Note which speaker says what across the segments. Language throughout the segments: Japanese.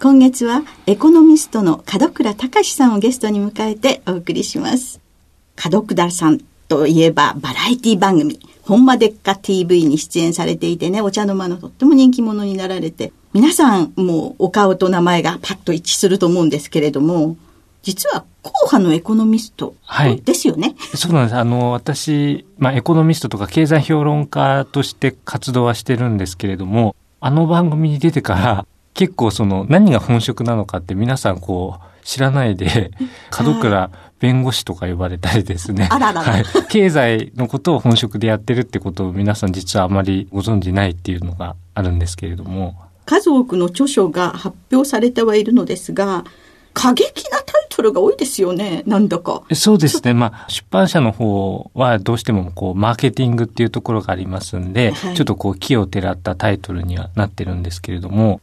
Speaker 1: 今月はエコノミストの門倉隆さんをゲストに迎えてお送りします。門倉さんといえばバラエティ番組、本間でっか TV に出演されていてね、お茶の間のとっても人気者になられて、皆さんもうお顔と名前がパッと一致すると思うんですけれども、実は硬派のエコノミストですよね。
Speaker 2: はい、そうなんです。あの、私、まあ、エコノミストとか経済評論家として活動はしてるんですけれども、あの番組に出てから、結構その何が本職なのかって皆さんこう知らないで、門倉弁護士とか呼ばれたりですね。
Speaker 1: あらら
Speaker 2: はい。経済のことを本職でやってるってことを皆さん実はあまりご存じないっていうのがあるんですけれども。
Speaker 1: 数多くの著書が発表されてはいるのですが、過激なタイトルが多いですよね、なんだか。
Speaker 2: そうですね。まあ、出版社の方はどうしてもこう、マーケティングっていうところがありますんで、はい、ちょっとこう、木をてらったタイトルにはなってるんですけれども、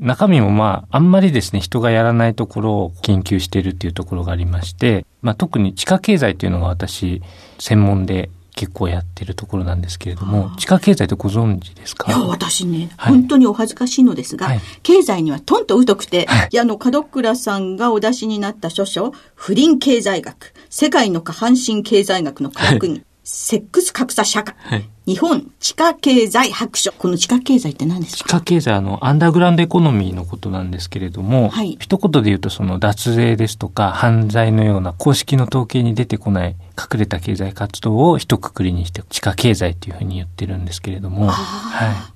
Speaker 2: 中身もまあ、あんまりですね、人がやらないところを研究しているっていうところがありまして、まあ特に地下経済っていうのが私、専門で結構やってるところなんですけれども、地下経済ってご存知ですか？
Speaker 1: いや、私ね、はい、本当にお恥ずかしいのですが、はい、経済にはとんと疎くて、はい、あの、門倉さんがお出しになった書書、不倫経済学、世界の下半身経済学の科学に、セックス格差社会、はい、日本地下経済白書。この地下経済って何です
Speaker 2: か？地下経済、あの、アンダーグラウンドエコノミーのことなんですけれども、はい、一言で言うと、その脱税ですとか、犯罪のような公式の統計に出てこない隠れた経済活動を一括りにして、地下経済っていうふうに言ってるんですけれども、は
Speaker 1: い。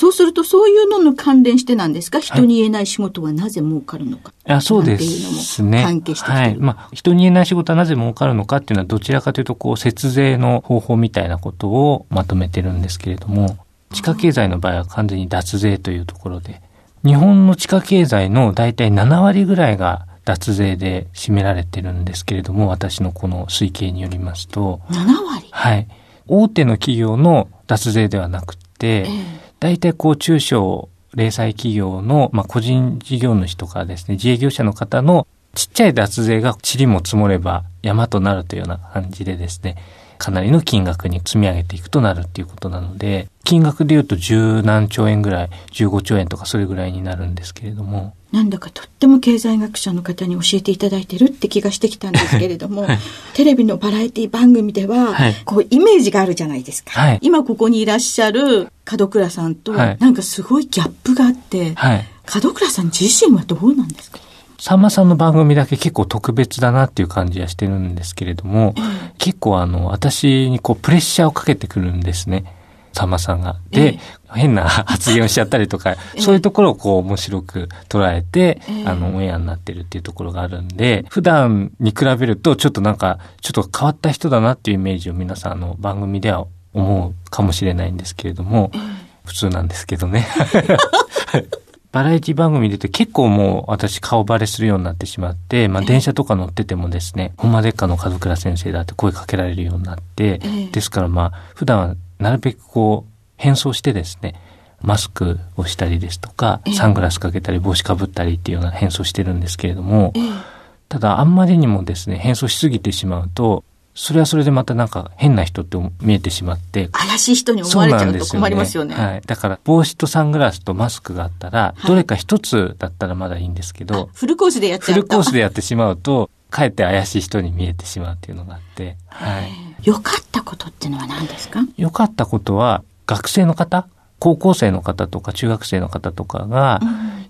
Speaker 1: そうすると、そういうのの関連してなんですか？人に言えない仕事はなぜ儲かるのか。
Speaker 2: あそうですね。
Speaker 1: 関係して
Speaker 2: はい。まあ、人に言えない仕事はなぜ儲かるのかっていうのは、どちらかというと、こう、節税の方法みたいなことをまとめてるんですけれども、地下経済の場合は完全に脱税というところで、日本の地下経済の大体7割ぐらいが脱税で占められてるんですけれども、私のこの推計によりますと。
Speaker 1: 7割？
Speaker 2: はい。大手の企業の脱税ではなくて、えー大体こう中小零細企業の、まあ、個人事業主とかですね、自営業者の方のちっちゃい脱税が塵も積もれば山となるというような感じでですね、かなりの金額に積み上げていくとなるっていうことなので、金額で言うと十何兆円ぐらい、15兆円とかそれぐらいになるんですけれども。
Speaker 1: なんだかとっても経済学者の方に教えていただいてるって気がしてきたんですけれども、はい、テレビのバラエティ番組では、はい、こうイメージがあるじゃないですか。はい、今ここにいらっしゃる門倉さんと、なんかすごいギャップがあって、門倉さん自身はどうなんですか？
Speaker 2: さんまさんの番組だけ結構特別だなっていう感じはしてるんですけれども、結構あの、私にこうプレッシャーをかけてくるんですね。さんまさんが。で、変な 発言をしちゃったりとか、そういうところをこう面白く捉えて、あの、オンエアになってるっていうところがあるんで、普段に比べるとちょっとなんか、ちょっと変わった人だなっていうイメージを皆さんあの番組では思うかもしれないんですけれども、普通なんですけどね。バラエティ番組でて結構もう私顔バレするようになってしまって、まあ電車とか乗っててもですね、ほんまでっかの門倉先生だって声かけられるようになって、ですからまあ普段はなるべくこう変装してですね、マスクをしたりですとか、サングラスかけたり帽子かぶったりっていうような変装してるんですけれども、ただ、あんまりにもですね、変装しすぎてしまうと、それはそれでまたなんか変な人って見えてしまって。
Speaker 1: 怪しい人に思われちゃうと困りますよね。よね
Speaker 2: はい。だから帽子とサングラスとマスクがあったら、どれか一つだったらまだいいんですけど、
Speaker 1: フルコースでやっちゃう
Speaker 2: フルコースでやってしまうと、かえって怪しい人に見えてしまうっていうのがあって、
Speaker 1: はい。良かったことっていうのは何ですか？
Speaker 2: 良かったことは、学生の方、高校生の方とか中学生の方とかが、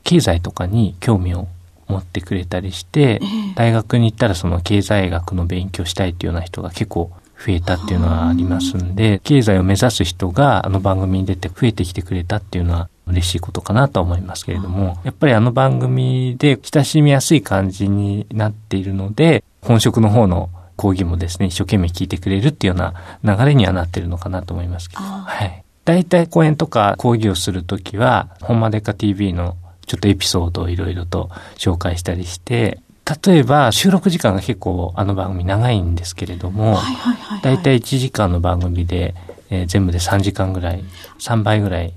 Speaker 2: 経済とかに興味を持ってくれたりして、大学に行ったらその経済学の勉強したいっていうような人が結構増えたっていうのはありますんで、経済を目指す人があの番組に出て増えてきてくれたっていうのは嬉しいことかなと思いますけれども、やっぱりあの番組で親しみやすい感じになっているので、本職の方の講義もですね、一生懸命聞いてくれるっていうような流れにはなってるのかなと思いますけど、はい。大体講演とか講義をするときは、ほんまでか TV のちょっとエピソードをいろいろと紹介したりして、例えば収録時間が結構あの番組長いんですけれども、大体1時間の番組で、えー、全部で3時間ぐらい、3倍ぐらい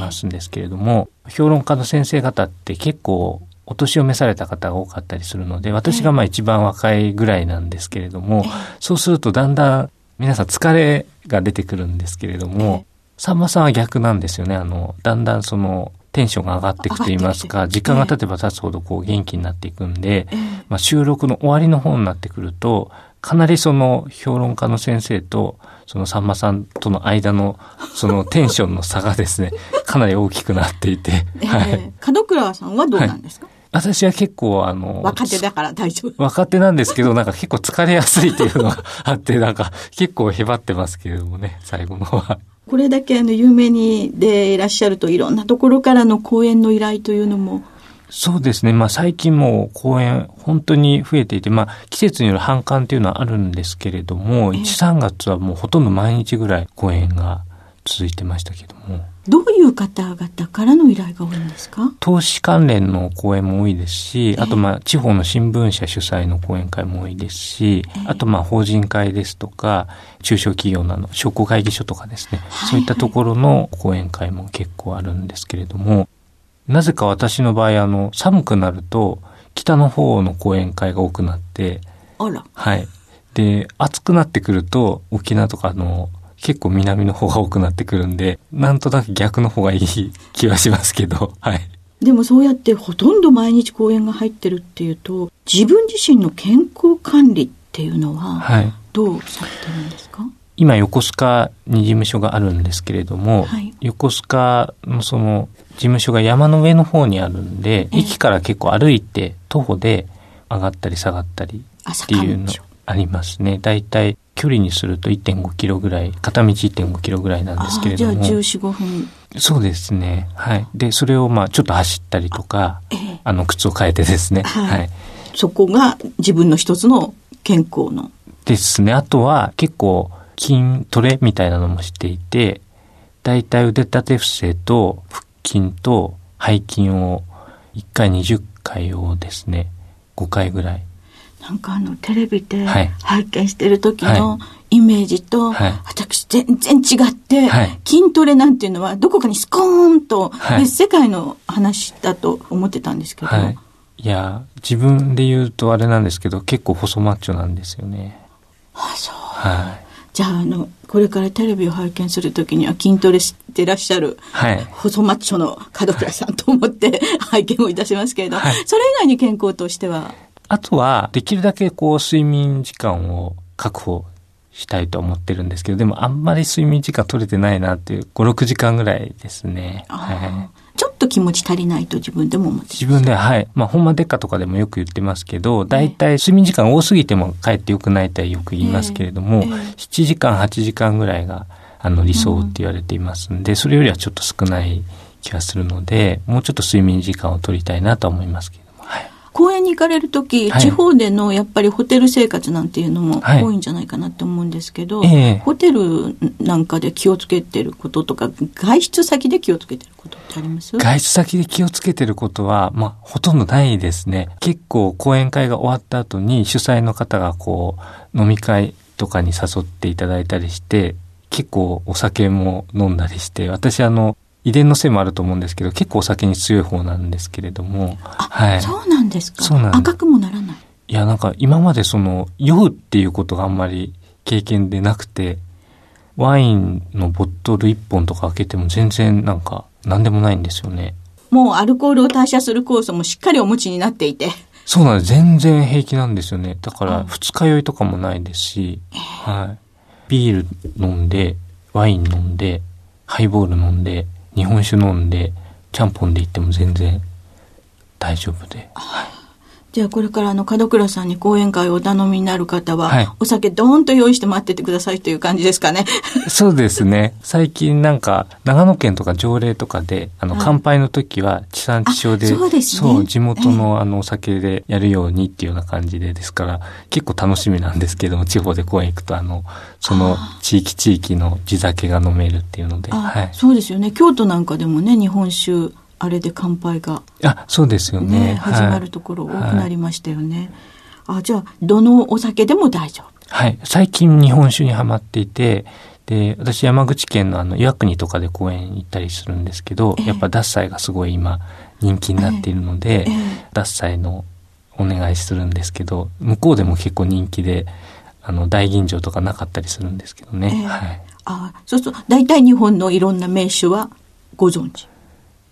Speaker 2: 回すんですけれども、えー、評論家の先生方って結構お年を召された方が多かったりするので、私がまあ一番若いぐらいなんですけれども、えー、そうするとだんだん皆さん疲れが出てくるんですけれども、さんまさんは逆なんですよね。あの、だんだんその、テンションが上がっていくと言いますか、時間が経てば経つほどこう元気になっていくんで、まあ、収録の終わりの方になってくると、かなりその評論家の先生と、そのさんまさんとの間の、そのテンションの差がですね、かなり大きくなっていて、
Speaker 1: はい。門倉さんはどうなんですか、はい
Speaker 2: 私は結構あの、
Speaker 1: 若手だから大丈夫。
Speaker 2: 若手なんですけど、なんか結構疲れやすいっていうのがあって、なんか結構へばってますけれどもね、最後の方は。
Speaker 1: これだけあの有名にでいらっしゃるといろんなところからの講演の依頼というのも
Speaker 2: そうですね。まあ最近も講演本当に増えていて、まあ季節による反感っていうのはあるんですけれども、1、3月はもうほとんど毎日ぐらい講演が続いてましたけども。
Speaker 1: どういう方々からの依頼が多いんですか？
Speaker 2: 投資関連の講演も多いですし、あとまあ地方の新聞社主催の講演会も多いですし、あとまあ法人会ですとか、中小企業など、商工会議所とかですね、そういったところの講演会も結構あるんですけれども、なぜか私の場合、あの、寒くなると、北の方の講演会が多くなって、
Speaker 1: あら。
Speaker 2: はい。で、暑くなってくると、沖縄とかの結構南の方が多くなってくるんで、なんとなく逆の方がいい 気はしますけど、はい。
Speaker 1: でもそうやってほとんど毎日講演が入ってるっていうと、自分自身の健康管理っていうのは、はい、どうされてるんですか？
Speaker 2: 今横須賀に事務所があるんですけれども、はい、横須賀のその事務所が山の上の方にあるんで、駅から結構歩いて徒歩で上がったり下がったりっていうのありますね。だいたい距離にすると1.5キロぐらい、片道1.5キロぐらいなんですけれども。
Speaker 1: じゃあ14、5分。
Speaker 2: そうですね。はい。で、それをまあちょっと走ったりとか、あええ、あの靴を変えてですね。はい、はい。
Speaker 1: そこが自分の一つの健康の。
Speaker 2: ですね。あとは結構筋トレみたいなのもしていて、だいたい腕立て伏せと腹筋と背筋を1回20回をですね、5回ぐらい
Speaker 1: なんかあのテレビで拝見してる時のイメージと、私全然違って、筋トレなんていうのはどこかにスコーンと別世界の話だと思ってたんですけど。
Speaker 2: い。や、自分で言うとあれなんですけど、結構細マッチョなんですよね。
Speaker 1: あ、そう。はい。じゃあ、あの、これからテレビを拝見するときには筋トレしてらっしゃる、はい、細マッチョの門倉さんと思って拝見をいたしますけれど、はい、それ以外に健康としては？
Speaker 2: あとは、できるだけこう、睡眠時間を確保したいと思ってるんですけど、でもあんまり睡眠時間取れてないなっていう、5、6時間ぐらいですね。は
Speaker 1: い。ちょっと気持ち足りないと自分でも思って
Speaker 2: 自分では、はい。まあ、ほんまでっかとかでもよく言ってますけど、大体睡眠時間多すぎてもかえってよくないとはよく言いますけれども、えーえー、7時間、8時間ぐらいが、あの、理想って言われていますんで、うん、それよりはちょっと少ない気がするので、もうちょっと睡眠時間を取りたいなと思いますけど。
Speaker 1: 公園に行かれる時、はい、地方でのやっぱりホテル生活なんていうのも多いんじゃないかなと思うんですけど、はいえ。ー、ホテルなんかで気をつけてることとか、外出先で気をつけてることってあります？
Speaker 2: 外出先で気をつけてることは、まあ、ほとんどないですね。結構講演会が終わった後に主催の方がこう、飲み会とかに誘っていただいたりして、結構お酒も飲んだりして、私あの、遺伝のせいもあると思うんですけど、結構お酒に強い方なんですけれども。
Speaker 1: はい。そうなんですか？そうなん赤くもならない？
Speaker 2: いや、なんか今までその、酔うっていうことがあんまり経験でなくて、ワインのボトル1本とか開けても全然なんか何でもないんですよね。
Speaker 1: もうアルコールを代謝する酵素もしっかりお持ちになっていて。
Speaker 2: そうなんです。全然平気なんですよね。だから二日酔いとかもないですし、はい。ビール飲んで、ワイン飲んで、ハイボール飲んで、日本酒飲んで、ちゃんぽんで行っても全然大丈夫で。はい
Speaker 1: じゃあこれからあの門倉さんに講演会をお頼みになる方は、はい、お酒ドーンと用意して待っててくださいという感じですかね？
Speaker 2: そうですね。最近なんか長野県とか条例とかで、あの乾杯の時は地産地消で、
Speaker 1: そうですね。
Speaker 2: そう、地元のあのお酒でやるようにっていうような感じでですから、結構楽しみなんですけども、地方で講演行くとあの、その地域地域の地酒が飲めるっていうので。
Speaker 1: はい、そうですよね。京都なんかでもね、日本酒、あれで乾杯が、
Speaker 2: あ、そうですよね。ね
Speaker 1: 始まるところ多くなりましたよね。はい、あ、じゃあ、どのお酒でも大丈夫
Speaker 2: はい。最近日本酒にはまっていて、で、私山口県のあの岩国とかで公園行ったりするんですけど、えー、やっぱ獺祭がすごい今人気になっているので、えーえー、獺祭のお願いするんですけど、向こうでも結構人気で、あの、大吟醸とかなかったりするんですけどね。はい。
Speaker 1: あそうすると、大体日本のいろんな名酒はご存知？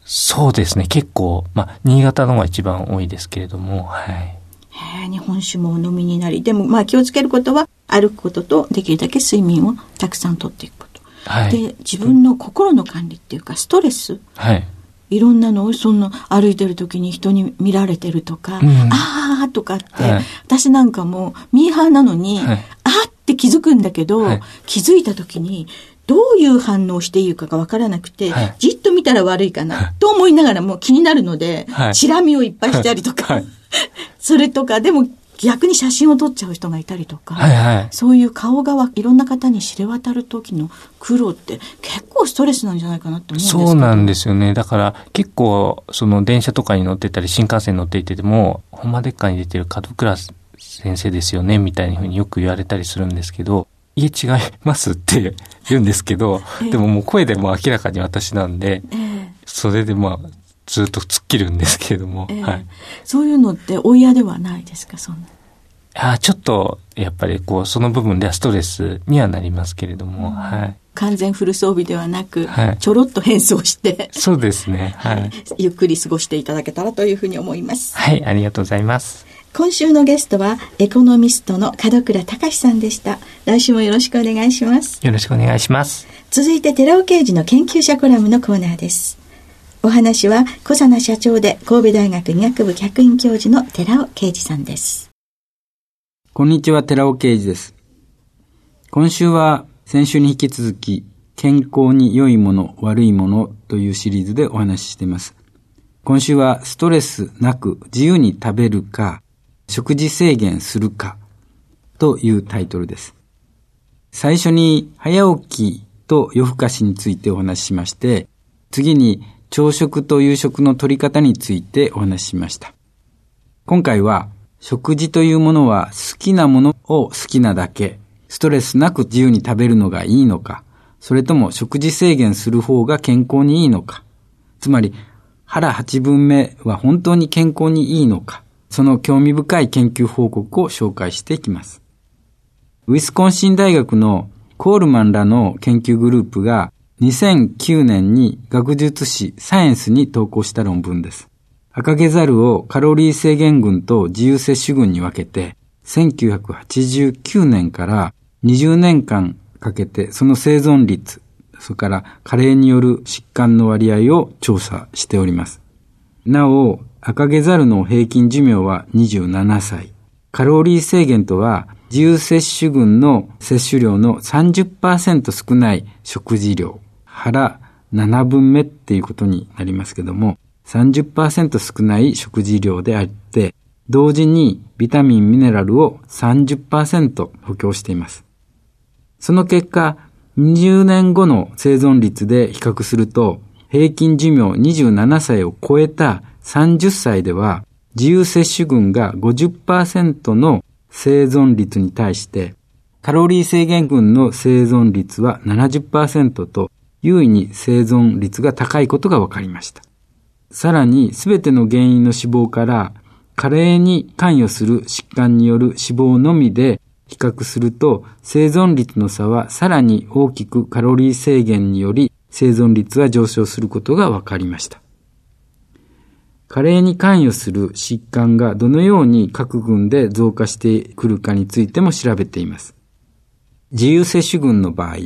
Speaker 2: そうですね。結構、まあ、新潟のが一番多いですけれども、はい。
Speaker 1: へ日本酒もお飲みになり、でもまあ気をつけることは歩くこととできるだけ睡眠をたくさんとっていくこと。はい、で、自分の心の管理っていうかストレス。はい。いろんなのをその歩いてる時に人に見られてるとか、うん、ああとかって、はい、私なんかもミーハーなのに、はい、あって気づくんだけど、はい、気づいた時にどういう反応をしていいかがわからなくて、はい、じっと見たら悪いかな、と思いながらも気になるので、はい、チラ見をいっぱいしたりとか、はい、それとか、でも逆に写真を撮っちゃう人がいたりとか、はいはい、そういう顔がいろんな方に知れ渡る時の苦労って結構ストレスなんじゃないかなって思うんですけ
Speaker 2: そうなんですよね。だから結構その電車とかに乗ってたり新幹線乗っていてても、ほんまでっかに出てる門倉先生ですよねみたいなふうによく言われたりするんですけど、家違いますって言うんですけど、えー、でももう声でも明らかに私なんで、えー、それでまあ、ずっと突っ切るんですけれども、えー、はい。
Speaker 1: そういうのってお嫌ではないですか、そんな。
Speaker 2: あちょっと、やっぱりこう、その部分ではストレスにはなりますけれども、うん、はい。
Speaker 1: 完全フル装備ではなく、はい、ちょろっと変装して
Speaker 2: そうですね。はい。
Speaker 1: ゆっくり過ごしていただけたらというふうに思います。
Speaker 2: はい、ありがとうございます。
Speaker 1: 今週のゲストはエコノミストの門倉隆さんでした。来週もよろしくお願いします。
Speaker 2: よろしくお願いします。
Speaker 1: 続いて寺尾刑事の研究者コラムのコーナーです。お話は小佐奈社長で神戸大学医学部客員教授の寺尾啓二さんです。
Speaker 3: こんにちは、寺尾啓二です。今週は先週に引き続き、健康に良いもの、悪いものというシリーズでお話ししています。今週はストレスなく自由に食べるか、食事制限するかというタイトルです。最初に早起きと夜更かしについてお話ししまして、次に朝食と夕食の取り方についてお話ししました。今回は食事というものは好きなものを好きなだけ、ストレスなく自由に食べるのがいいのか、それとも食事制限する方が健康にいいのか、つまり腹八分目は本当に健康にいいのか、その興味深い研究報告を紹介していきます。ウィスコンシン大学のコールマンらの研究グループが2009年に学術誌サイエンスに投稿した論文です。赤毛ザルをカロリー制限群と自由摂取群に分けて、1989年から20年間かけてその生存率、それから加齢による疾患の割合を調査しております。なお、赤毛ザルの平均寿命は27歳。カロリー制限とは、自由摂取群の摂取量の30%少ない食事量。腹7分目っていうことになりますけども、30%少ない食事量であって、同時にビタミン、ミネラルを30%補強しています。その結果、20年後の生存率で比較すると、平均寿命27歳を超えた30歳では自由摂取群が50%の生存率に対して、カロリー制限群の生存率は70%と優位に生存率が高いことが分かりました。さらに、すべての原因の死亡から加齢に関与する疾患による死亡のみで比較すると生存率の差はさらに大きくカロリー制限により生存率は上昇することが分かりました。加齢に関与する疾患がどのように各群で増加してくるかについても調べています。自由接種群の場合、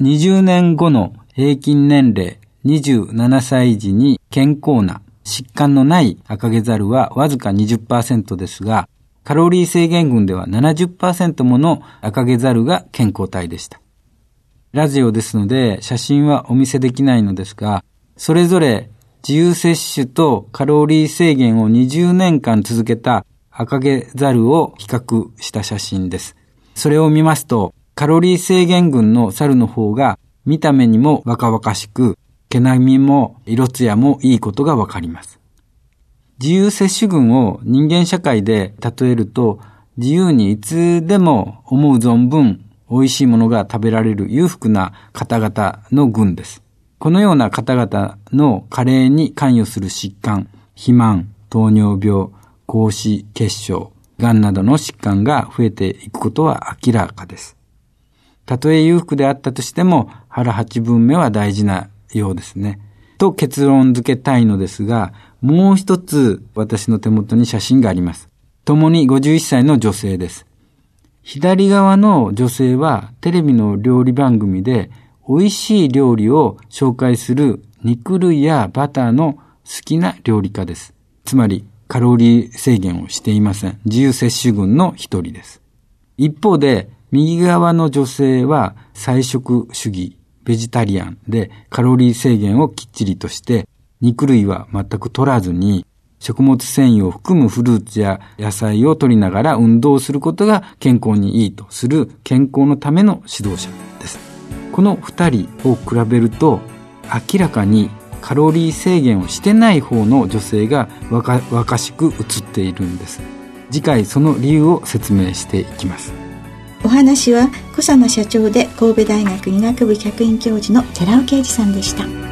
Speaker 3: 20年後の平均年齢27歳時に健康な疾患のない赤毛ザルはわずか20%ですが、カロリー制限群では70%もの赤毛ザルが健康体でした。ラジオですので写真はお見せできないのですが、それぞれ自由摂取とカロリー制限を20年間続けた赤毛ザルを比較した写真です。それを見ますと、カロリー制限群の猿の方が見た目にも若々しく、毛並みも色艶もいいことがわかります。自由摂取群を人間社会で例えると、自由にいつでも思う存分美味しいものが食べられる裕福な方々の群です。このような方々の加齢に関与する疾患、肥満、糖尿病、高脂血症、癌などの疾患が増えていくことは明らかです。たとえ裕福であったとしても腹八分目は大事なようですね。と結論付けたいのですが、もう一つ私の手元に写真があります。共に51歳の女性です。左側の女性はテレビの料理番組で美味しい料理を紹介する肉類やバターの好きな料理家です。つまりカロリー制限をしていません。自由摂取群の一人です。一方で右側の女性は菜食主義、ベジタリアンでカロリー制限をきっちりとして肉類は全く取らずに食物繊維を含むフルーツや野菜を取りながら運動することが健康にいいとする健康のための指導者です。この2人を比べると明らかにカロリー制限をしてない方の女性が若若しく映っているんです。次回その理由を説明していきます。
Speaker 1: お話は小佐野社長で神戸大学医学部客員教授の寺尾啓二さんでした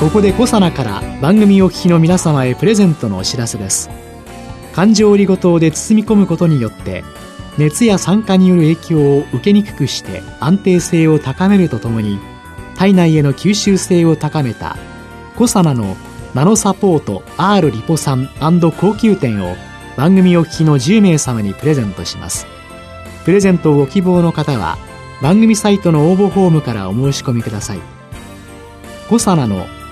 Speaker 4: ここで小佐奈から番組お聞きの皆様へプレゼントのお知らせです。環状オリゴ糖で包み込むことによって熱や酸化による影響を受けにくくして安定性を高めるとともに体内への吸収性を高めたコサナのナノサポート R リポ酸高級店を番組お聞きの10名様にプレゼントします。プレゼントをご希望の方は番組サイトの応募フォームからお申し込みください。コサナの